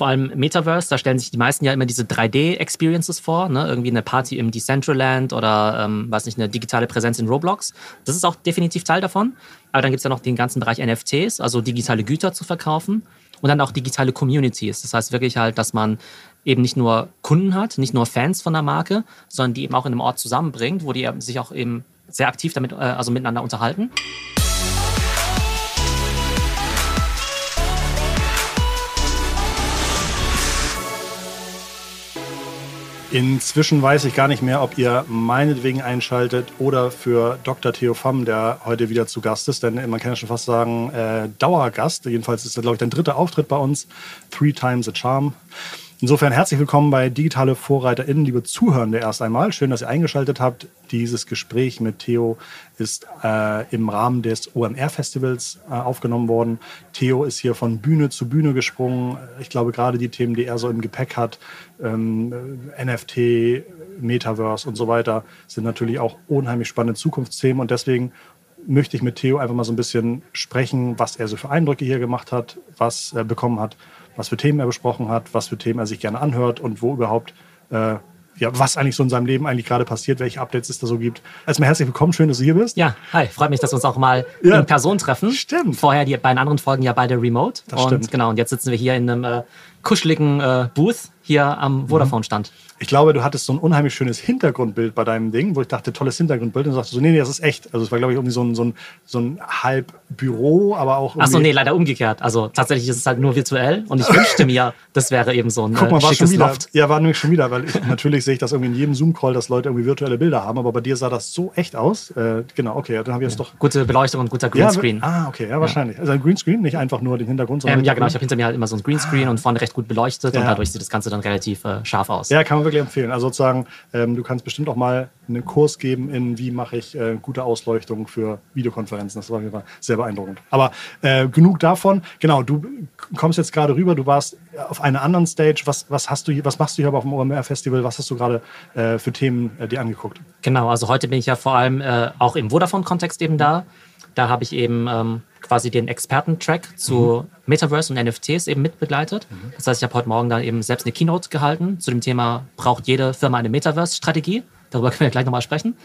vor allem Metaverse, da stellen sich die meisten ja immer diese 3D-Experiences vor, ne? irgendwie eine Party im Decentraland oder, ähm, weiß nicht, eine digitale Präsenz in Roblox. Das ist auch definitiv Teil davon. Aber dann gibt es ja noch den ganzen Bereich NFTs, also digitale Güter zu verkaufen und dann auch digitale Communities. Das heißt wirklich halt, dass man eben nicht nur Kunden hat, nicht nur Fans von der Marke, sondern die eben auch in einem Ort zusammenbringt, wo die sich auch eben sehr aktiv damit, äh, also miteinander unterhalten. Inzwischen weiß ich gar nicht mehr, ob ihr meinetwegen einschaltet oder für Dr. Theo Pham, der heute wieder zu Gast ist. Denn man kann ja schon fast sagen, äh, Dauergast. Jedenfalls ist er, glaube ich, dein dritter Auftritt bei uns. Three Times a Charm. Insofern herzlich willkommen bei Digitale VorreiterInnen, liebe Zuhörende erst einmal. Schön, dass ihr eingeschaltet habt. Dieses Gespräch mit Theo ist äh, im Rahmen des OMR-Festivals äh, aufgenommen worden. Theo ist hier von Bühne zu Bühne gesprungen. Ich glaube, gerade die Themen, die er so im Gepäck hat, ähm, NFT, Metaverse und so weiter, sind natürlich auch unheimlich spannende Zukunftsthemen. Und deswegen möchte ich mit Theo einfach mal so ein bisschen sprechen, was er so für Eindrücke hier gemacht hat, was er bekommen hat was für Themen er besprochen hat, was für Themen er sich gerne anhört und wo überhaupt, äh, ja, was eigentlich so in seinem Leben eigentlich gerade passiert, welche Updates es da so gibt. Erstmal herzlich willkommen, schön, dass du hier bist. Ja, hi, freut mich, dass wir uns auch mal ja, in Person treffen. Stimmt. Vorher die beiden anderen Folgen ja beide remote. Das und stimmt. genau, und jetzt sitzen wir hier in einem äh, kuscheligen äh, Booth hier am Vodafone-Stand. Ich glaube, du hattest so ein unheimlich schönes Hintergrundbild bei deinem Ding, wo ich dachte, tolles Hintergrundbild. Und du sagst so, nee, nee, das ist echt. Also es war, glaube ich, irgendwie so ein, so ein, so ein halb Büro, aber auch Ach so, nee, leider umgekehrt. Also tatsächlich ist es halt nur virtuell. Und ich wünschte mir, das wäre eben so ein Guck mal, äh, war schickes schon wieder. Loft. Ja, war nämlich schon wieder, weil ich, natürlich sehe ich das irgendwie in jedem Zoom-Call, dass Leute irgendwie virtuelle Bilder haben, aber bei dir sah das so echt aus. Äh, genau, okay, dann habe ich es doch. Gute Beleuchtung und guter Ja, Greenscreen. ah, okay, ja, wahrscheinlich. Also ein Greenscreen, nicht einfach nur den Hintergrund, sondern. ähm, ja, genau. Ich habe hinter mir halt immer so ein Greenscreen und vorne recht gut beleuchtet Ja. und dadurch sieht das Ganze dann relativ äh, scharf aus. Ja, kann man wirklich empfehlen. Also sozusagen, ähm, du kannst bestimmt auch mal einen Kurs geben in, wie mache ich äh, gute Ausleuchtung für Videokonferenzen. Das war, mir sehr beeindruckend. Aber äh, genug davon. Genau, du kommst jetzt gerade rüber, du warst auf einer anderen Stage. Was, was, hast du hier, was machst du hier auf dem OMR-Festival? Was hast du gerade äh, für Themen äh, dir angeguckt? Genau, also heute bin ich ja vor allem äh, auch im Vodafone-Kontext eben da. Da habe ich eben ähm, quasi den Experten-Track zu Metaverse und NFTs eben mitbegleitet. Das heißt, ich habe heute Morgen dann eben selbst eine Keynote gehalten zu dem Thema, braucht jede Firma eine Metaverse-Strategie? Darüber können wir gleich nochmal sprechen.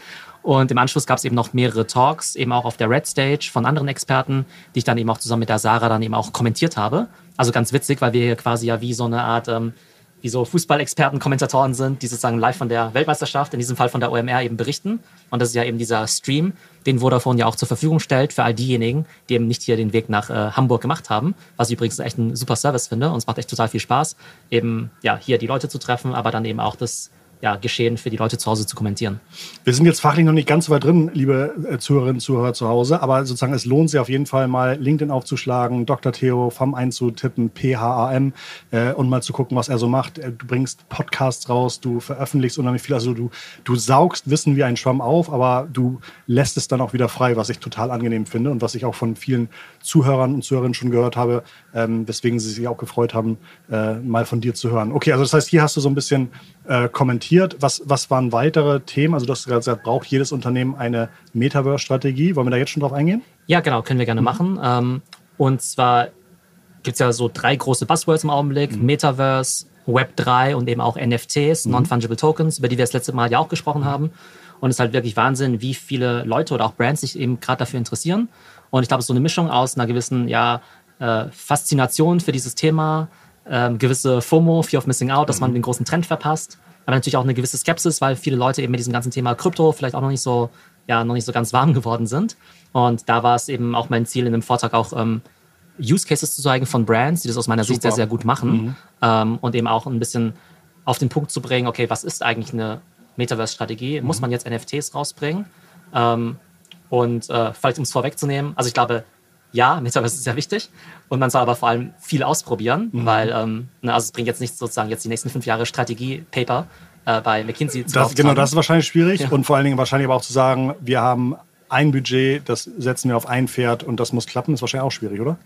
Und im Anschluss gab es eben noch mehrere Talks, eben auch auf der Red Stage von anderen Experten, die ich dann eben auch zusammen mit der Sarah dann eben auch kommentiert habe. Also ganz witzig, weil wir hier quasi ja wie so eine Art ähm, wie so Fußballexperten, Kommentatoren sind, die sozusagen live von der Weltmeisterschaft, in diesem Fall von der OMR eben berichten. Und das ist ja eben dieser Stream, den Vodafone ja auch zur Verfügung stellt für all diejenigen, die eben nicht hier den Weg nach äh, Hamburg gemacht haben. Was ich übrigens echt ein super Service finde und es macht echt total viel Spaß, eben ja hier die Leute zu treffen, aber dann eben auch das ja, Geschehen für die Leute zu Hause zu kommentieren. Wir sind jetzt fachlich noch nicht ganz so weit drin, liebe äh, Zuhörerinnen und Zuhörer zu Hause, aber sozusagen es lohnt sich auf jeden Fall mal LinkedIn aufzuschlagen, Dr. Theo FAM einzutippen, P-H-A-M äh, und mal zu gucken, was er so macht. Äh, Du bringst Podcasts raus, du veröffentlichst unheimlich viel, also du, du saugst Wissen wie ein Schwamm auf, aber du lässt es dann auch wieder frei, was ich total angenehm finde und was ich auch von vielen Zuhörern und Zuhörerinnen schon gehört habe, ähm, weswegen sie sich auch gefreut haben, äh, mal von dir zu hören. Okay, also das heißt, hier hast du so ein bisschen äh, kommentiert. Was, was waren weitere Themen? Also du hast gerade gesagt, braucht jedes Unternehmen eine Metaverse-Strategie? Wollen wir da jetzt schon drauf eingehen? Ja, genau, können wir gerne machen. Ähm, und zwar gibt es ja so drei große Buzzwords im Augenblick: Metaverse, Web3 und eben auch NFTs, Non-Fungible Tokens, über die wir das letzte Mal ja auch gesprochen haben. Und es ist halt wirklich Wahnsinn, wie viele Leute oder auch Brands sich eben gerade dafür interessieren. Und ich glaube, es ist so eine Mischung aus einer gewissen ja, äh, Faszination für dieses Thema, ähm, gewisse FOMO, Fear of Missing Out, dass man den großen Trend verpasst, aber natürlich auch eine gewisse Skepsis, weil viele Leute eben mit diesem ganzen Thema Krypto vielleicht auch noch nicht so, ja, noch nicht so ganz warm geworden sind. Und da war es eben auch mein Ziel in dem Vortrag auch ähm, Use Cases zu zeigen von Brands, die das aus meiner Sicht sehr, Super. sehr gut machen ähm, und eben auch ein bisschen auf den Punkt zu bringen, okay, was ist eigentlich eine Metaverse-Strategie? Muss man jetzt NFTs rausbringen? Ähm, und äh, vielleicht um es vorwegzunehmen, also ich glaube, ja, Metaverse ist sehr wichtig und man soll aber vor allem viel ausprobieren, weil ähm, ne, also es bringt jetzt nichts sozusagen jetzt die nächsten fünf Jahre Strategie-Paper äh, bei McKinsey zu Das, genau, das ist wahrscheinlich schwierig Ja. und vor allen Dingen wahrscheinlich aber auch zu sagen, wir haben ein Budget, das setzen wir auf ein Pferd und das muss klappen, ist wahrscheinlich auch schwierig, oder?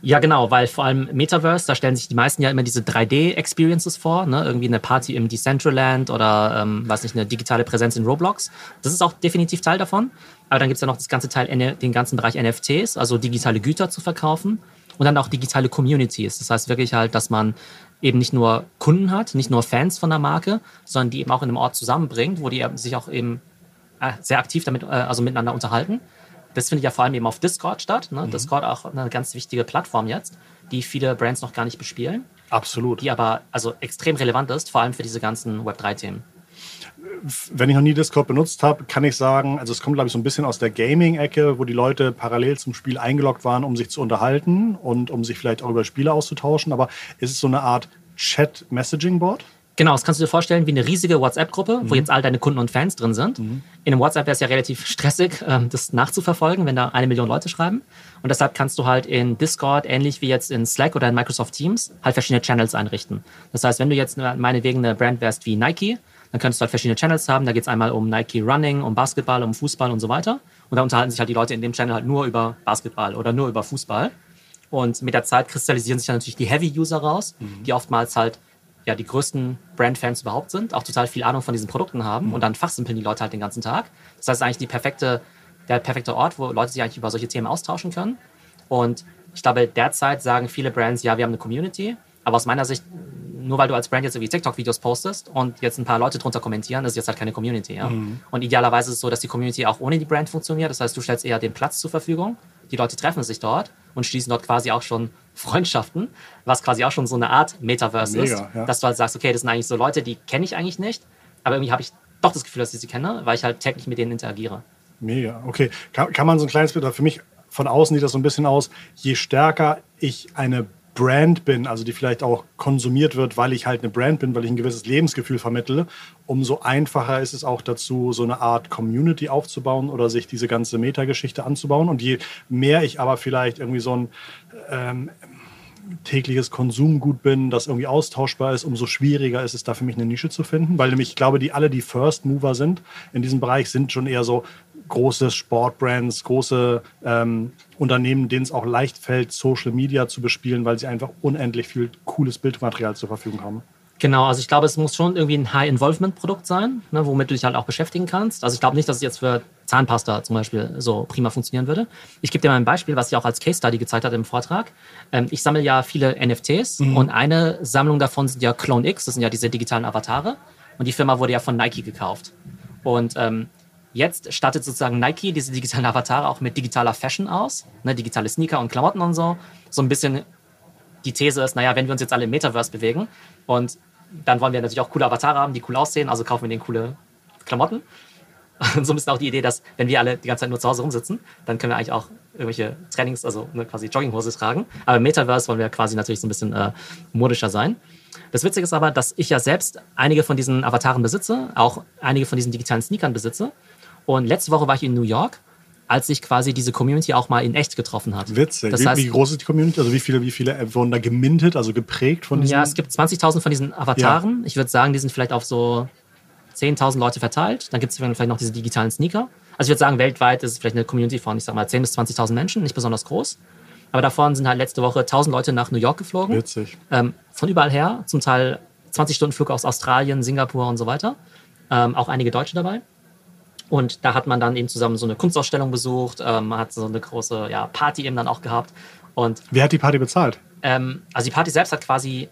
Ja, genau, weil vor allem Metaverse, da stellen sich die meisten ja immer diese 3D-Experiences vor, ne? irgendwie eine Party im Decentraland oder, ähm, weiß nicht, eine digitale Präsenz in Roblox. Das ist auch definitiv Teil davon. Aber dann gibt es ja noch das ganze Teil, den ganzen Bereich NFTs, also digitale Güter zu verkaufen und dann auch digitale Communities. Das heißt wirklich halt, dass man eben nicht nur Kunden hat, nicht nur Fans von der Marke, sondern die eben auch in einem Ort zusammenbringt, wo die sich auch eben äh, sehr aktiv damit, äh, also miteinander unterhalten. Das findet ja vor allem eben auf Discord statt. Ne? Mhm. Discord auch eine ganz wichtige Plattform jetzt, die viele Brands noch gar nicht bespielen. Absolut. Die aber also extrem relevant ist, vor allem für diese ganzen Web3-Themen wenn ich noch nie Discord benutzt habe, kann ich sagen, also es kommt, glaube ich, so ein bisschen aus der Gaming-Ecke, wo die Leute parallel zum Spiel eingeloggt waren, um sich zu unterhalten und um sich vielleicht auch über Spiele auszutauschen. Aber ist es so eine Art Chat-Messaging-Board? Genau, das kannst du dir vorstellen wie eine riesige WhatsApp-Gruppe, mhm. wo jetzt all deine Kunden und Fans drin sind. Mhm. In einem WhatsApp wäre es ja relativ stressig, ähm, das nachzuverfolgen, wenn da eine Million Leute schreiben. Und deshalb kannst du halt in Discord, ähnlich wie jetzt in Slack oder in Microsoft Teams, halt verschiedene Channels einrichten. Das heißt, wenn du jetzt meinetwegen eine Brand wärst wie Nike, dann könntest du halt verschiedene Channels haben. Da geht es einmal um Nike Running, um Basketball, um Fußball und so weiter. Und da unterhalten sich halt die Leute in dem Channel halt nur über Basketball oder nur über Fußball. Und mit der Zeit kristallisieren sich dann natürlich die Heavy-User raus, mhm. die oftmals halt ja die größten Brand-Fans überhaupt sind, auch total viel Ahnung von diesen Produkten haben mhm. und dann fachsimpeln die Leute halt den ganzen Tag. Das heißt eigentlich perfekte, der perfekte Ort, wo Leute sich eigentlich über solche Themen austauschen können. Und ich glaube, derzeit sagen viele Brands, ja, wir haben eine Community, aber aus meiner Sicht nur weil du als Brand jetzt irgendwie TikTok-Videos postest und jetzt ein paar Leute drunter kommentieren, ist jetzt halt keine Community. Ja? Mhm. Und idealerweise ist es so, dass die Community auch ohne die Brand funktioniert. Das heißt, du stellst eher den Platz zur Verfügung. Die Leute treffen sich dort und schließen dort quasi auch schon Freundschaften, was quasi auch schon so eine Art Metaverse Mega, ist. Ja. Dass du halt sagst, okay, das sind eigentlich so Leute, die kenne ich eigentlich nicht, aber irgendwie habe ich doch das Gefühl, dass ich sie kenne, weil ich halt täglich mit denen interagiere. Mega, okay. Kann, kann man so ein kleines Bild, für mich von außen sieht das so ein bisschen aus, je stärker ich eine Brand bin, also die vielleicht auch konsumiert wird, weil ich halt eine Brand bin, weil ich ein gewisses Lebensgefühl vermittle, umso einfacher ist es auch dazu, so eine Art Community aufzubauen oder sich diese ganze Metageschichte anzubauen. Und je mehr ich aber vielleicht irgendwie so ein ähm, tägliches Konsumgut bin, das irgendwie austauschbar ist, umso schwieriger ist es da für mich eine Nische zu finden, weil nämlich ich glaube, die alle, die First Mover sind in diesem Bereich, sind schon eher so große Sportbrands, große ähm, Unternehmen, denen es auch leicht fällt, Social Media zu bespielen, weil sie einfach unendlich viel cooles Bildmaterial zur Verfügung haben. Genau, also ich glaube, es muss schon irgendwie ein High-Involvement-Produkt sein, ne, womit du dich halt auch beschäftigen kannst. Also ich glaube nicht, dass es jetzt für Zahnpasta zum Beispiel so prima funktionieren würde. Ich gebe dir mal ein Beispiel, was ich auch als Case Study gezeigt hat im Vortrag. Ähm, ich sammle ja viele NFTs mhm. und eine Sammlung davon sind ja Clone X, das sind ja diese digitalen Avatare. Und die Firma wurde ja von Nike gekauft. Und ähm, Jetzt startet sozusagen Nike diese digitalen Avatare auch mit digitaler Fashion aus, ne, digitale Sneaker und Klamotten und so. So ein bisschen die These ist, naja, wenn wir uns jetzt alle im Metaverse bewegen und dann wollen wir natürlich auch coole Avatare haben, die cool aussehen, also kaufen wir denen coole Klamotten. Und so ein bisschen auch die Idee, dass wenn wir alle die ganze Zeit nur zu Hause rumsitzen, dann können wir eigentlich auch irgendwelche Trainings, also ne, quasi Jogginghose tragen. Aber im Metaverse wollen wir quasi natürlich so ein bisschen äh, modischer sein. Das Witzige ist aber, dass ich ja selbst einige von diesen Avataren besitze, auch einige von diesen digitalen Sneakern besitze. Und letzte Woche war ich in New York, als sich quasi diese Community auch mal in echt getroffen hat. Witzig. Das wie, heißt, wie groß ist die Community? Also wie viele, wie viele wurden da gemintet, also geprägt von diesen? Ja, es gibt 20.000 von diesen Avataren. Ja. Ich würde sagen, die sind vielleicht auf so 10.000 Leute verteilt. Dann gibt es vielleicht noch diese digitalen Sneaker. Also ich würde sagen, weltweit ist es vielleicht eine Community von, ich sag mal, 10.000 bis 20.000 Menschen, nicht besonders groß. Aber davon sind halt letzte Woche 1.000 Leute nach New York geflogen. Witzig. Ähm, von überall her, zum Teil 20 Stunden Flug aus Australien, Singapur und so weiter. Ähm, auch einige Deutsche dabei. Und da hat man dann eben zusammen so eine Kunstausstellung besucht, ähm, man hat so eine große ja, Party eben dann auch gehabt. Und, Wer hat die Party bezahlt? Ähm, also die Party selbst hat quasi,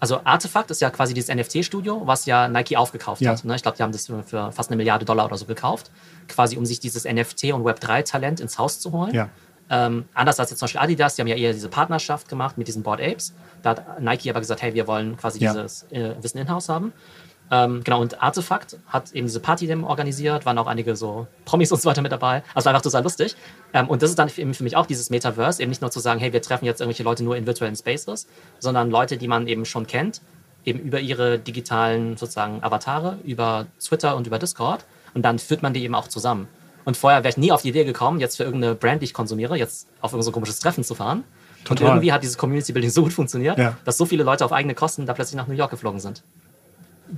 also Artefakt ist ja quasi dieses NFT-Studio, was ja Nike aufgekauft ja. hat. Ne? Ich glaube, die haben das für, fast eine Milliarde Dollar oder so gekauft, quasi um sich dieses NFT- und Web3-Talent ins Haus zu holen. Ja. Ähm, anders als jetzt zum Beispiel Adidas, die haben ja eher diese Partnerschaft gemacht mit diesen Board Apes. Da hat Nike aber gesagt, hey, wir wollen quasi ja. dieses äh, Wissen in-house haben. Ähm, genau, und Artefakt hat eben diese Party organisiert, waren auch einige so Promis und so weiter mit dabei. Also einfach total lustig. Ähm, und das ist dann eben für mich auch dieses Metaverse, eben nicht nur zu sagen, hey, wir treffen jetzt irgendwelche Leute nur in virtuellen Spaces, sondern Leute, die man eben schon kennt, eben über ihre digitalen sozusagen Avatare, über Twitter und über Discord. Und dann führt man die eben auch zusammen. Und vorher wäre ich nie auf die Idee gekommen, jetzt für irgendeine Brand, die ich konsumiere, jetzt auf irgendein so komisches Treffen zu fahren. Total. Und irgendwie hat dieses Community Building so gut funktioniert, ja. dass so viele Leute auf eigene Kosten da plötzlich nach New York geflogen sind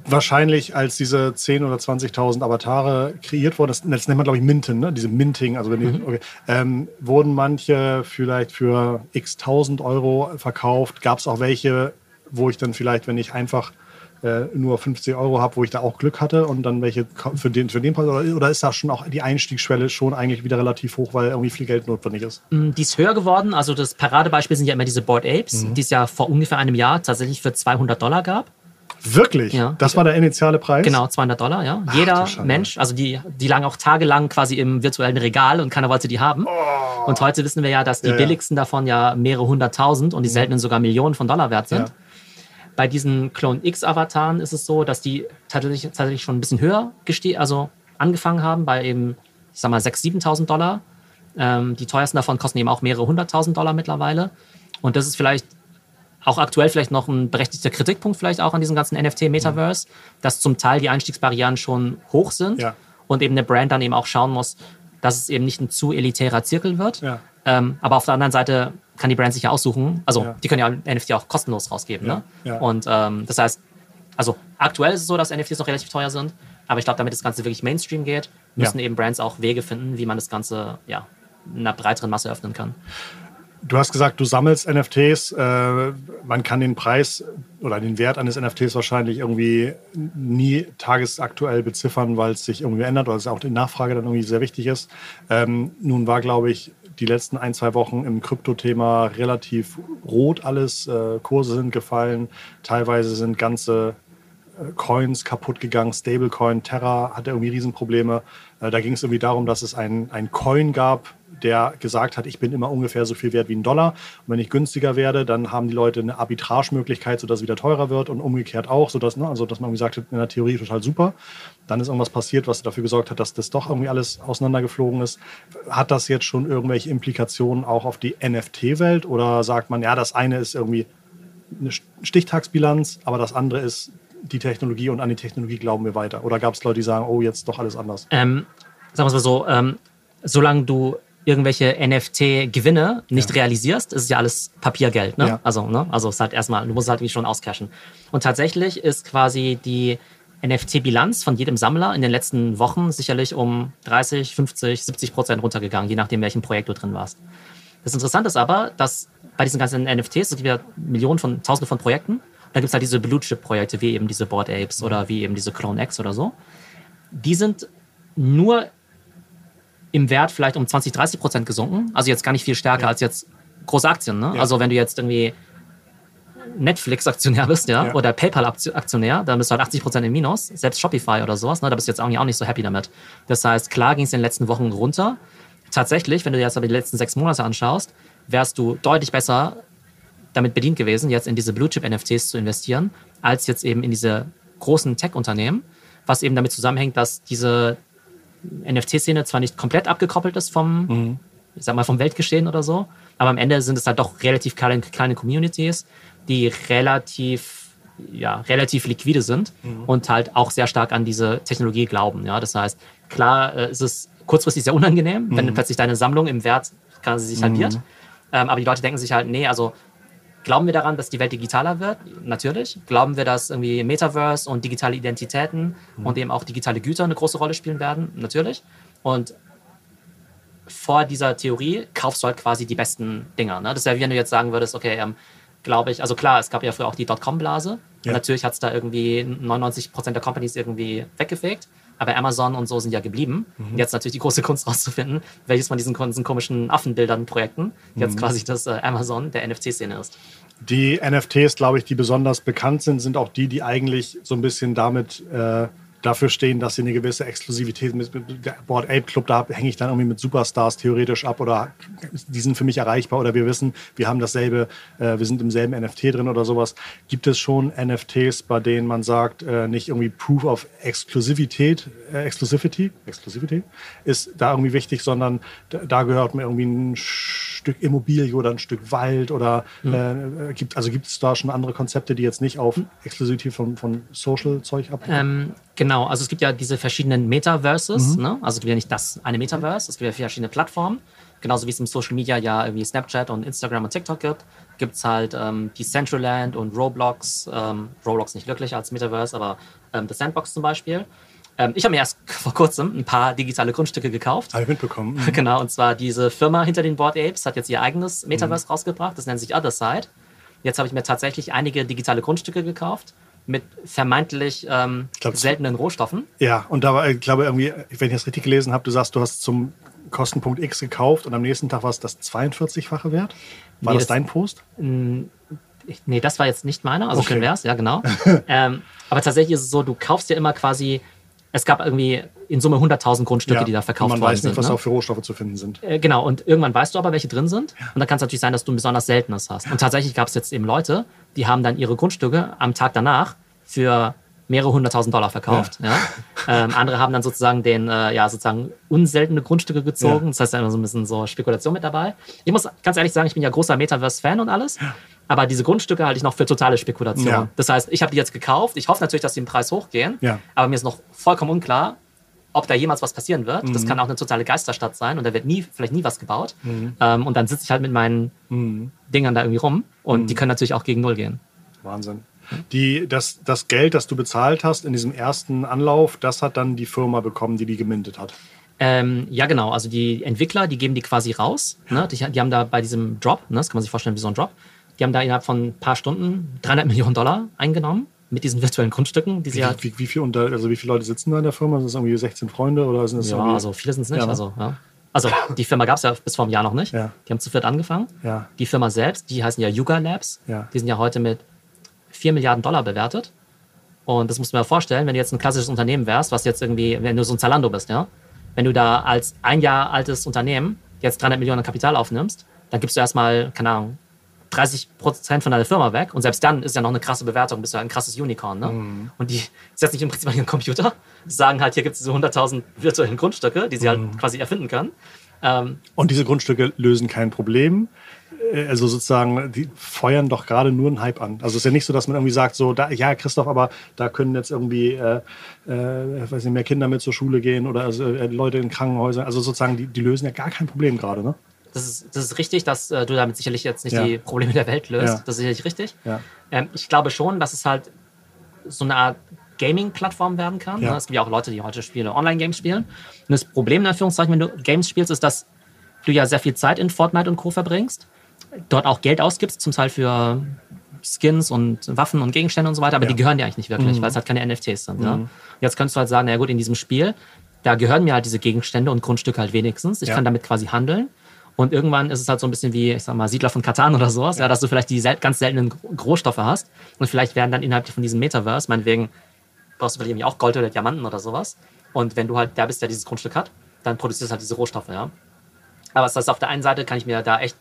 wahrscheinlich, als diese 10.000 oder 20.000 Avatare kreiert wurden, das, das nennt man, glaube ich, Minten, ne? diese Minting, also wenn die, mhm. okay, ähm, wurden manche vielleicht für x tausend Euro verkauft. Gab es auch welche, wo ich dann vielleicht, wenn ich einfach äh, nur 50 Euro habe, wo ich da auch Glück hatte und dann welche für den, für den Preis? Oder, oder ist da schon auch die Einstiegsschwelle schon eigentlich wieder relativ hoch, weil irgendwie viel Geld notwendig ist? Mm, die ist höher geworden. Also das Paradebeispiel sind ja immer diese Board Apes, mhm. die es ja vor ungefähr einem Jahr tatsächlich für 200 Dollar gab. Wirklich? Ja. Das war der initiale Preis? Genau, 200 Dollar, ja. Ach, Jeder Mensch, also die, die lagen auch tagelang quasi im virtuellen Regal und keiner wollte die haben. Oh. Und heute wissen wir ja, dass die ja, billigsten davon ja mehrere hunderttausend und die mhm. seltenen sogar Millionen von Dollar wert sind. Bei diesen Clone X-Avataren ist es so, dass die tatsächlich, tatsächlich schon ein bisschen höher also angefangen haben, bei eben, ich sag mal, 6.000, 7.000 Dollar. Ähm, die teuersten davon kosten eben auch mehrere hunderttausend Dollar mittlerweile. Und das ist vielleicht auch aktuell vielleicht noch ein berechtigter Kritikpunkt vielleicht auch an diesem ganzen NFT-Metaverse, mhm. dass zum Teil die Einstiegsbarrieren schon hoch sind ja. und eben eine Brand dann eben auch schauen muss, dass es eben nicht ein zu elitärer Zirkel wird. Ja. Ähm, aber auf der anderen Seite kann die Brand sich ja aussuchen. Also ja. die können ja NFT auch kostenlos rausgeben. Ne? Und ähm, das heißt, also aktuell ist es so, dass NFTs noch relativ teuer sind. Aber ich glaube, damit das Ganze wirklich Mainstream geht, müssen eben Brands auch Wege finden, wie man das Ganze ja, einer breiteren Masse öffnen kann. Du hast gesagt, du sammelst NFTs. Äh, man kann den Preis oder den Wert eines NFTs wahrscheinlich irgendwie nie tagesaktuell beziffern, weil es sich irgendwie ändert oder es auch die Nachfrage dann irgendwie sehr wichtig ist. Ähm, nun war, glaube ich, die letzten ein, zwei Wochen im Kryptothema relativ rot alles. Äh, Kurse sind gefallen. Teilweise sind ganze Coins kaputt gegangen. Stablecoin, Terra hatte irgendwie Riesenprobleme. Äh, da ging es irgendwie darum, dass es ein, ein Coin gab, der gesagt hat, ich bin immer ungefähr so viel wert wie ein Dollar. Und wenn ich günstiger werde, dann haben die Leute eine Arbitragemöglichkeit, sodass es wieder teurer wird und umgekehrt auch, sodass, ne, also dass man gesagt hat, in der Theorie total super. Dann ist irgendwas passiert, was dafür gesorgt hat, dass das doch irgendwie alles auseinandergeflogen ist. Hat das jetzt schon irgendwelche Implikationen auch auf die NFT-Welt oder sagt man, ja, das eine ist irgendwie eine Stichtagsbilanz, aber das andere ist die Technologie und an die Technologie glauben wir weiter? Oder gab es Leute, die sagen, oh, jetzt doch alles anders? Ähm, sagen wir es mal so, ähm, solange du irgendwelche NFT-Gewinne nicht ja. realisierst, ist ja alles Papiergeld. Ne? Ja. Also, ne? also es ist halt erstmal, du musst halt wie schon auscashen. Und tatsächlich ist quasi die NFT-Bilanz von jedem Sammler in den letzten Wochen sicherlich um 30, 50, 70 Prozent runtergegangen, je nachdem, welchem Projekt du drin warst. Das Interessante ist aber, dass bei diesen ganzen NFTs, es gibt ja Millionen von, Tausende von Projekten, da gibt es halt diese Blue-Chip-Projekte, wie eben diese Board Apes oder wie eben diese Clone X oder so. Die sind nur im Wert vielleicht um 20, 30 Prozent gesunken. Also jetzt gar nicht viel stärker ja. als jetzt große Aktien. Ne? Ja. Also wenn du jetzt irgendwie Netflix-Aktionär bist, ja, ja. oder PayPal-Aktionär, dann bist du halt 80 Prozent im Minus. Selbst Shopify oder sowas, ne, da bist du jetzt auch nicht so happy damit. Das heißt, klar ging es in den letzten Wochen runter. Tatsächlich, wenn du dir jetzt aber die letzten sechs Monate anschaust, wärst du deutlich besser damit bedient gewesen, jetzt in diese Blue-Chip-NFTs zu investieren, als jetzt eben in diese großen Tech-Unternehmen, was eben damit zusammenhängt, dass diese NFT-Szene zwar nicht komplett abgekoppelt ist vom, mhm. ich sag mal, vom Weltgeschehen oder so, aber am Ende sind es halt doch relativ kleine, kleine Communities, die relativ, ja, relativ liquide sind mhm. und halt auch sehr stark an diese Technologie glauben. Ja? Das heißt, klar äh, ist es kurzfristig sehr unangenehm, mhm. wenn plötzlich deine Sammlung im Wert quasi sich halbiert. Mhm. Ähm, aber die Leute denken sich halt, nee, also Glauben wir daran, dass die Welt digitaler wird? Natürlich. Glauben wir, dass irgendwie Metaverse und digitale Identitäten mhm. und eben auch digitale Güter eine große Rolle spielen werden? Natürlich. Und vor dieser Theorie kaufst du halt quasi die besten Dinger. Ne? Das ist ja wie wenn du jetzt sagen würdest, okay, ähm, glaube ich, also klar, es gab ja früher auch die Dotcom-Blase. Ja. natürlich hat es da irgendwie 99% der Companies irgendwie weggefegt. Aber Amazon und so sind ja geblieben. Mhm. Jetzt natürlich die große Kunst rauszufinden, welches von diesen, diesen komischen Affenbildern, Projekten jetzt mhm. quasi das äh, Amazon der NFT-Szene ist. Die NFTs, glaube ich, die besonders bekannt sind, sind auch die, die eigentlich so ein bisschen damit äh, dafür stehen, dass sie eine gewisse Exklusivität mit, mit der Board Ape Club, da hänge ich dann irgendwie mit Superstars theoretisch ab oder die sind für mich erreichbar oder wir wissen, wir haben dasselbe, äh, wir sind im selben NFT drin oder sowas. Gibt es schon NFTs, bei denen man sagt, äh, nicht irgendwie Proof of Exklusivität, äh, Exclusivity, Exclusivity ist da irgendwie wichtig, sondern da, gehört mir irgendwie ein Stück Immobilie oder ein Stück Wald oder mhm. äh, gibt, also gibt es da schon andere Konzepte, die jetzt nicht auf Exklusivität von, von Social-Zeug abhängen? Ähm, genau, also es gibt ja diese verschiedenen Metaverses, mhm. ne? also es gibt ja nicht das eine Metaverse, es gibt ja verschiedene Plattformen. Genauso wie es im Social Media ja irgendwie Snapchat und Instagram und TikTok gibt, gibt es halt ähm, die Centraland und Roblox. Ähm, Roblox nicht wirklich als Metaverse, aber ähm, The Sandbox zum Beispiel. Ähm, ich habe mir erst vor kurzem ein paar digitale Grundstücke gekauft. Habe ich mitbekommen. Mhm. Genau, und zwar diese Firma hinter den Board Apes hat jetzt ihr eigenes Metaverse mhm. rausgebracht. Das nennt sich Other Side. Jetzt habe ich mir tatsächlich einige digitale Grundstücke gekauft. Mit vermeintlich ähm, glaub, seltenen Rohstoffen. Ja, und da war, ich glaube irgendwie, wenn ich das richtig gelesen habe, du sagst, du hast zum Kostenpunkt X gekauft und am nächsten Tag war es das 42-fache wert. War Nee, das das- dein Post? Ich, nee, das war jetzt nicht meiner, also Okay. schön wär's, ja genau. ähm, aber tatsächlich ist es so, du kaufst ja immer quasi, es gab irgendwie in Summe 100.000 Grundstücke, die da verkauft und man worden weiß nicht, sind. was ne? auch für Rohstoffe zu finden sind. Äh, Genau, und irgendwann weißt du aber, welche drin sind. Und dann kann es natürlich sein, dass du ein besonders seltenes hast. Und tatsächlich gab es jetzt eben Leute, die haben dann ihre Grundstücke am Tag danach für mehrere hunderttausend Dollar verkauft. Ja. Ähm, andere haben dann sozusagen den, äh, ja, sozusagen unseltene Grundstücke gezogen. Ja. Das heißt, da ist immer so ein bisschen so Spekulation mit dabei. Ich muss ganz ehrlich sagen, ich bin ja großer Metaverse-Fan und alles. Aber diese Grundstücke halte ich noch für totale Spekulation. Ja. Das heißt, ich habe die jetzt gekauft. Ich hoffe natürlich, dass die im Preis hochgehen. Ja. Aber mir ist noch vollkommen unklar, ob da jemals was passieren wird. Mhm. Das kann auch eine totale Geisterstadt sein und da wird nie, vielleicht nie was gebaut. Ähm, und dann sitze ich halt mit meinen Mhm. Dingern da irgendwie rum und die können natürlich auch gegen Null gehen. Wahnsinn. Die, das, das Geld, das du bezahlt hast in diesem ersten Anlauf, das hat dann die Firma bekommen, die die gemintet hat. Ähm, ja, genau. Also die Entwickler, die geben die quasi raus. Ne? Die, die haben da bei diesem Drop, ne? das kann man sich vorstellen wie so ein Drop, die haben da innerhalb von ein paar Stunden 300 Millionen Dollar eingenommen mit diesen virtuellen Grundstücken, die sie Wie, halt. wie, wie, viel unter, also wie viele Leute sitzen da in der Firma? Sind das irgendwie 16 Freunde oder sind das Ja, also viele sind es nicht. Ja, also, ja. also die Firma gab es ja bis vor einem Jahr noch nicht. Ja. Die haben zu viert angefangen. Die Firma selbst, die heißen ja Yuga Labs. Die sind ja heute mit 4 Milliarden Dollar bewertet. Und das musst du mir vorstellen, wenn du jetzt ein klassisches Unternehmen wärst, was jetzt irgendwie, wenn du so ein Zalando bist, ja, wenn du da als ein Jahr altes Unternehmen jetzt 300 Millionen Kapital aufnimmst, dann gibst du erstmal, keine Ahnung, 30 Prozent von deiner Firma weg. Und selbst dann ist ja noch eine krasse Bewertung, bist du ja ein krasses Unicorn. Ne? Mhm. Und die setzen sich im Prinzip an ihren Computer, sagen halt, hier gibt es diese 100.000 virtuellen Grundstücke, die sie Mhm. halt quasi erfinden können. Ähm, Und diese Grundstücke lösen kein Problem. Äh, Also sozusagen, die feuern doch gerade nur einen Hype an. Also es ist ja nicht so, dass man irgendwie sagt, so, da, ja, Christoph, aber da können jetzt irgendwie, äh, äh, weiß nicht, mehr Kinder mit zur Schule gehen oder also, äh, Leute in Krankenhäusern. Also sozusagen, die, die lösen ja gar kein Problem gerade, ne? Das ist, das ist richtig, dass äh, du damit sicherlich jetzt nicht Ja. die Probleme der Welt löst. Ja. Das ist sicherlich richtig. Ja. Ähm, ich glaube schon, dass es halt so eine Art Gaming-Plattform werden kann. Ne? Es gibt ja auch Leute, die heute Spiele, Online-Games spielen. Und das Problem, in Anführungszeichen, wenn du Games spielst, ist, dass du ja sehr viel Zeit in Fortnite und Co. verbringst, dort auch Geld ausgibst, zum Teil für Skins und Waffen und Gegenstände und so weiter, aber die gehören dir eigentlich nicht wirklich, weil es halt keine NFTs sind. Ja? Jetzt könntest du halt sagen, na gut, in diesem Spiel, da gehören mir halt diese Gegenstände und Grundstücke halt wenigstens. Ich kann damit quasi handeln. Und irgendwann ist es halt so ein bisschen wie, ich sag mal, Siedler von Katan oder sowas, ja. dass du vielleicht die sel ganz seltenen Rohstoffe hast. Und vielleicht werden dann innerhalb von diesem Metaverse, meinetwegen, brauchst du vielleicht irgendwie auch Gold oder Diamanten oder sowas. Und wenn du halt der bist, der dieses Grundstück hat, dann produzierst du halt diese Rohstoffe, ja. Aber das heißt, auf der einen Seite kann ich mir da echt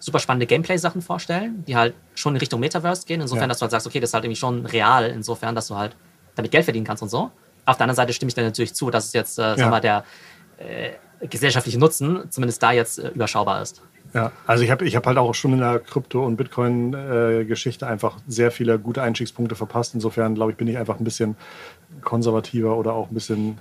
super spannende Gameplay-Sachen vorstellen, die halt schon in Richtung Metaverse gehen, insofern, Ja. dass du halt sagst, okay, das ist halt irgendwie schon real, insofern, dass du halt damit Geld verdienen kannst und so. Auf der anderen Seite stimme ich dir natürlich zu, dass es jetzt, äh, Ja. sag mal, der äh, gesellschaftliche Nutzen zumindest da jetzt äh, überschaubar ist. Ja, also ich habe ich hab halt auch schon in der Krypto- und Bitcoin-Geschichte einfach sehr viele gute Einstiegspunkte verpasst. Insofern, glaube ich, bin ich einfach ein bisschen konservativer oder auch ein bisschen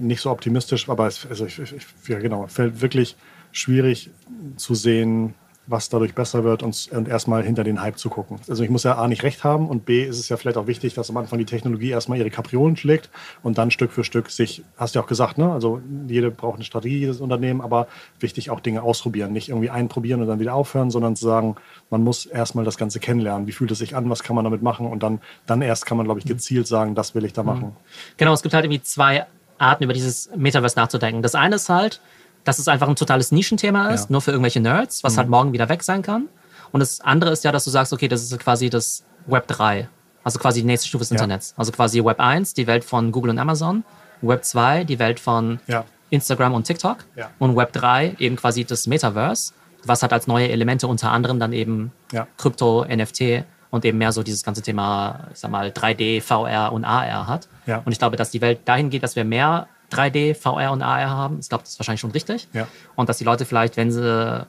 nicht so optimistisch. Aber es, also ich, ich, ja, genau, fällt wirklich schwierig zu sehen, was dadurch besser wird und, und erstmal hinter den Hype zu gucken. Also ich muss ja A nicht recht haben und B ist es ja vielleicht auch wichtig, dass am Anfang die Technologie erstmal ihre Kapriolen schlägt und dann Stück für Stück sich, hast du ja auch gesagt, ne? Also jede braucht eine Strategie, jedes Unternehmen, aber wichtig auch Dinge ausprobieren. Nicht irgendwie einprobieren und dann wieder aufhören, sondern zu sagen, man muss erstmal das Ganze kennenlernen. Wie fühlt es sich an, was kann man damit machen und dann, dann erst kann man, glaube ich, gezielt sagen, das will ich da machen. Genau, es gibt halt irgendwie zwei Arten, über dieses Metaverse nachzudenken. Das eine ist halt, dass es einfach ein totales Nischenthema ist, Ja. Mhm. nur für irgendwelche Nerds, was halt morgen wieder weg sein kann. Und das andere ist ja, dass du sagst, okay, das ist quasi das Web 3. Also quasi die nächste Stufe des Ja. Internets. Also quasi Web 1, die Welt von Google und Amazon. Web 2, die Welt von Ja. Instagram und TikTok. Und Web 3 eben quasi das Metaverse, was halt als neue Elemente unter anderem dann eben. Krypto, NFT und eben mehr so dieses ganze Thema, ich sag mal, 3D, VR und AR hat. Und ich glaube, dass die Welt dahin geht, dass wir mehr 3D, VR und AR haben. Ich glaube, das ist wahrscheinlich schon richtig. Ja. Und dass die Leute vielleicht, wenn sie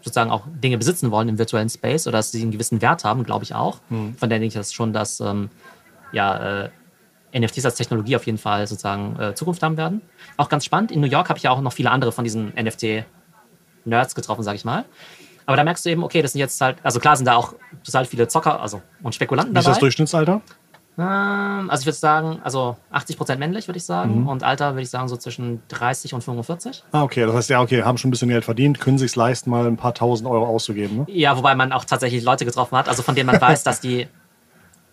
sozusagen auch Dinge besitzen wollen im virtuellen Space oder dass sie einen gewissen Wert haben, glaube ich auch. Mhm. Von der denke ich das schon, dass ähm, ja, äh, NFTs als Technologie auf jeden Fall sozusagen äh, Zukunft haben werden. Auch ganz spannend, in New York habe ich ja auch noch viele andere von diesen NFT-Nerds getroffen, sage ich mal. Aber da merkst du eben, okay, das sind jetzt halt, also klar sind da auch total viele Zocker also, und Spekulanten Wie ist dabei. das Durchschnittsalter? Ähm, also ich würde sagen, also 80% männlich, würde ich sagen. Und Alter würde ich sagen so zwischen 30 und 45. Ah, okay. Das heißt, ja, okay, haben schon ein bisschen Geld verdient, können sich leisten, mal ein paar tausend Euro auszugeben. Ne? Ja, wobei man auch tatsächlich Leute getroffen hat, also von denen man weiß, dass die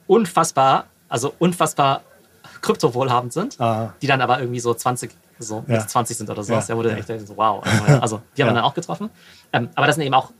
unfassbar also unfassbar kryptowohlhabend sind, Aha. die dann aber irgendwie so 20, so Ja. mit 20 sind oder sowas. Ja, Ja, du ja. echt so, wow. Also, also die haben Ja. wir dann auch getroffen. Ähm, aber das sind eben auch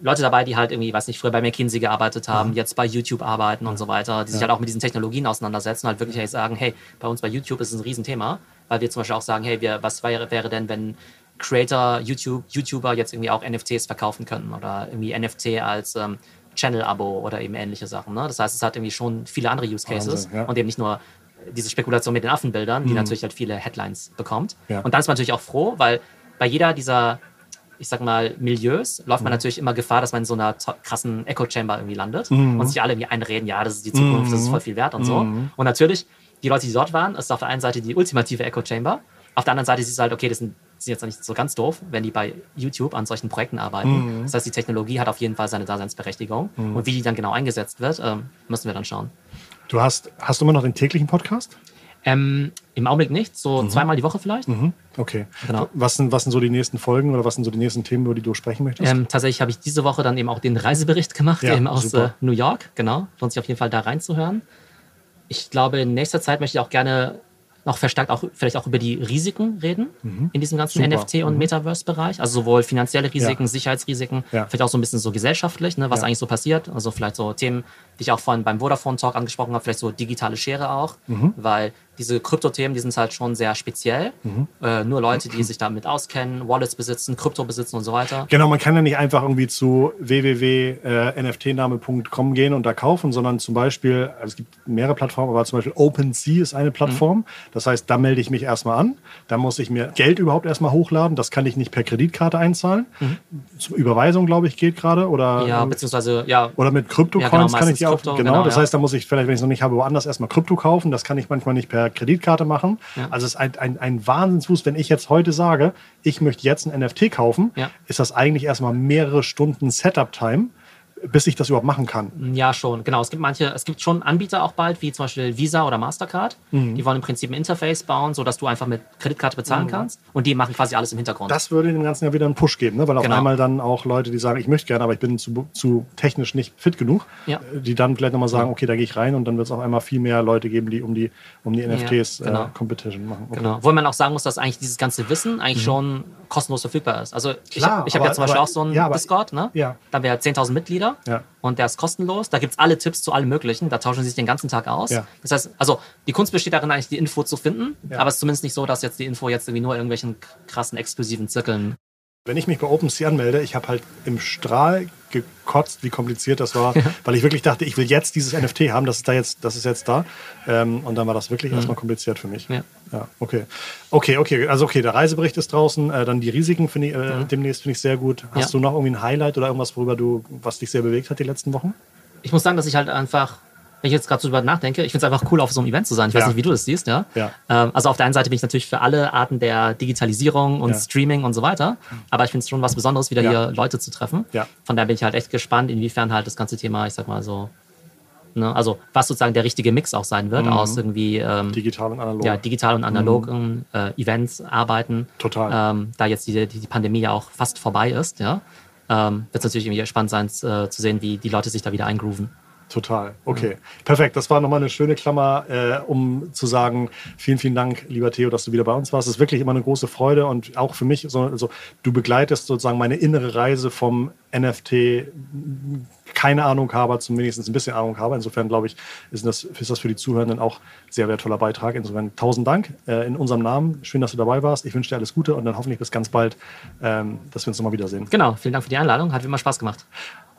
Leute dabei, die halt irgendwie, weiß nicht, früher bei McKinsey gearbeitet haben, jetzt bei YouTube arbeiten und so weiter, die sich halt auch mit diesen Technologien auseinandersetzen und halt wirklich sagen, hey, bei uns bei YouTube ist es ein Riesenthema, weil wir zum Beispiel auch sagen, hey, wir, was wäre, wäre denn, wenn Creator, YouTube, YouTuber jetzt irgendwie auch NFTs verkaufen könnten oder irgendwie NFT als ähm, Channel-Abo oder eben ähnliche Sachen. Ne? Das heißt, es hat irgendwie schon viele andere Use Cases Wahnsinn, ja. Mhm. und eben nicht nur diese Spekulation mit den Affenbildern, die natürlich halt viele Headlines bekommt. Ja. Und dann ist man natürlich auch froh, weil bei jeder dieser, ich sag mal, Milieus läuft Mhm. man natürlich immer Gefahr, dass man in so einer krassen Echo-Chamber irgendwie landet und sich alle irgendwie einreden, ja, das ist die Zukunft, das ist voll viel wert und so. Mhm. Und natürlich, die Leute, die dort waren, ist auf der einen Seite die ultimative Echo-Chamber, auf der anderen Seite siehst du halt, okay, das sind, sind jetzt nicht so ganz doof, wenn die bei YouTube an solchen Projekten arbeiten. Mhm. Das heißt, die Technologie hat auf jeden Fall seine Daseinsberechtigung. Und wie die dann genau eingesetzt wird, ähm, müssen wir dann schauen. Du hast, hast du immer noch den täglichen Podcast? Ähm, Im Augenblick nicht, so Mhm. zweimal die Woche vielleicht. Okay. Genau. Was sind, was sind so die nächsten Folgen oder was sind so die nächsten Themen, über die du sprechen möchtest? Ähm, tatsächlich habe ich diese Woche dann eben auch den Reisebericht gemacht, Ja, eben aus äh. New York. Genau, lohnt sich auf jeden Fall da reinzuhören. Ich glaube, in nächster Zeit möchte ich auch gerne noch verstärkt auch vielleicht auch über die Risiken reden in diesem ganzen Mhm. Super. NFT- und Metaverse-Bereich. Also sowohl finanzielle Risiken, Ja. Sicherheitsrisiken, Ja. vielleicht auch so ein bisschen so gesellschaftlich, ne, was Ja. eigentlich so passiert. Also vielleicht so Themen, die ich auch vorhin beim Vodafone-Talk angesprochen habe, vielleicht so digitale Schere auch, Mhm. weil diese Kryptothemen, die sind halt schon sehr speziell. Mhm. Äh, nur Leute, die sich damit auskennen, Wallets besitzen, Krypto besitzen und so weiter. Genau, man kann ja nicht einfach irgendwie zu www.nftname.com gehen und da kaufen, sondern zum Beispiel, also es gibt mehrere Plattformen, aber zum Beispiel OpenSea ist eine Plattform. Das heißt, da melde ich mich erstmal an. Da muss ich mir Geld überhaupt erstmal hochladen. Das kann ich nicht per Kreditkarte einzahlen. Zur Überweisung, glaube ich, geht gerade. Oder, Ja, beziehungsweise, ja, oder mit Kryptocoins Ja, genau, kann ich die auch. Krypto, genau, genau, das ja. heißt, da muss ich vielleicht, wenn ich es noch nicht habe, woanders erstmal Krypto kaufen. Das kann ich manchmal nicht per Kreditkarte machen. Ja. Also es ist ein, ein, ein Wahnsinnsfuß, wenn ich jetzt heute sage, ich möchte jetzt ein NFT kaufen, Ja. ist das eigentlich erstmal mehrere Stunden Setup-Time, bis ich das überhaupt machen kann. Ja, schon. Genau. Es gibt manche, es gibt schon Anbieter auch bald, wie zum Beispiel Visa oder Mastercard. Mhm. Die wollen im Prinzip ein Interface bauen, sodass du einfach mit Kreditkarte bezahlen kannst. Und die machen quasi alles im Hintergrund. Mhm. Das würde dem Ganzen ja wieder einen Push geben, ne? weil auf Genau. einmal dann auch Leute, die sagen, ich möchte gerne, aber ich bin zu, zu technisch nicht fit genug, Ja. äh, die dann vielleicht nochmal sagen, okay, da gehe ich rein und dann wird es auf einmal viel mehr Leute geben, die um die, um die NFTs genau. äh, Competition machen. Okay. Genau. Wo man auch sagen muss, dass eigentlich dieses ganze Wissen eigentlich schon kostenlos verfügbar ist. Also ich Mhm. Klar, habe ich hab aber- ja zum Beispiel aber- auch so einen ja, aber- Discord, ne? Ja. Da haben wir 10.000 Mitglieder Ja. und der ist kostenlos. Da gibt es alle Tipps zu allem Möglichen. Da tauschen sie sich den ganzen Tag aus. Ja. Das heißt, also die Kunst besteht darin, eigentlich die Info zu finden, Ja. aber es ist zumindest nicht so, dass jetzt die Info jetzt irgendwie nur in irgendwelchen krassen, exklusiven Zirkeln Wenn ich mich bei OpenSea anmelde, ich habe halt im Strahl gekotzt, wie kompliziert das war, weil ich wirklich dachte, ich will jetzt dieses NFT haben, das ist da jetzt, das ist jetzt da. Ähm, und dann war das wirklich erstmal kompliziert für mich. Ja. ja, okay. Okay, okay. Also okay, der Reisebericht ist draußen, äh, dann die Risiken finde ich äh, demnächst finde ich sehr gut. Hast Ja. du noch irgendwie ein Highlight oder irgendwas, worüber du, was dich sehr bewegt hat die letzten Wochen? ich muss sagen, dass ich halt einfach, wenn ich jetzt gerade so drüber nachdenke, ich finde es einfach cool, auf so einem Event zu sein. Ich Ja. weiß nicht, wie du das siehst, ja. Ja. Ähm, also auf der einen Seite bin ich natürlich für alle Arten der Digitalisierung und Ja. Streaming und so weiter. Aber ich finde es schon was Besonderes, wieder hier Leute zu treffen. Von daher bin ich halt echt gespannt, inwiefern halt das ganze Thema, ich sag mal so, ne, also was sozusagen der richtige Mix auch sein wird aus irgendwie ähm, Digital und analog. ja, digital und analogen äh, Events arbeiten. Total. Ähm, da jetzt die, die, die Pandemie ja auch fast vorbei ist, ja. Ähm, wird es natürlich irgendwie spannend sein äh, zu sehen, wie die Leute sich da wieder eingrooven. Total. Okay. Perfekt. Das war nochmal eine schöne Klammer, äh, um zu sagen, vielen, vielen Dank, lieber Theo, dass du wieder bei uns warst. Es ist wirklich immer eine große Freude und auch für mich, so, also, du begleitest sozusagen meine innere Reise vom NFT, keine Ahnung habe, zumindest ein bisschen Ahnung habe. Insofern glaube ich, ist das, ist das für die Zuhörenden auch sehr wertvoller Beitrag. Insofern tausend Dank äh, in unserem Namen. Schön, dass du dabei warst. Ich wünsche dir alles Gute und dann hoffentlich bis ganz bald, ähm, dass wir uns nochmal wiedersehen. Genau, vielen Dank für die Einladung. Hat wie immer Spaß gemacht.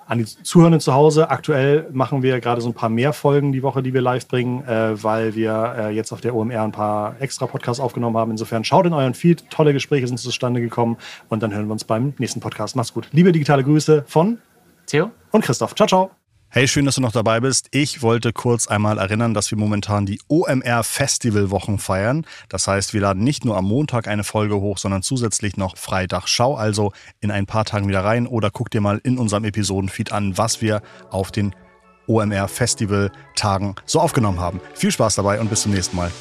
An die Zuhörenden zu Hause, aktuell machen wir gerade so ein paar mehr Folgen die Woche, die wir live bringen, äh, weil wir äh, jetzt auf der OMR ein paar extra Podcasts aufgenommen haben. Insofern schaut in euren Feed, tolle Gespräche sind zustande gekommen und dann hören wir uns beim nächsten Podcast. Macht's gut. Liebe digitale Grüße von Theo? und Christoph. Ciao, ciao. Hey, schön, dass du noch dabei bist. Ich wollte kurz einmal erinnern, dass wir momentan die OMR Festivalwochen feiern. Das heißt, wir laden nicht nur am Montag eine Folge hoch, sondern zusätzlich noch Freitag. Schau also in ein paar Tagen wieder rein oder guck dir mal in unserem Episodenfeed an, was wir auf den OMR Festival Tagen so aufgenommen haben. Viel Spaß dabei und bis zum nächsten Mal.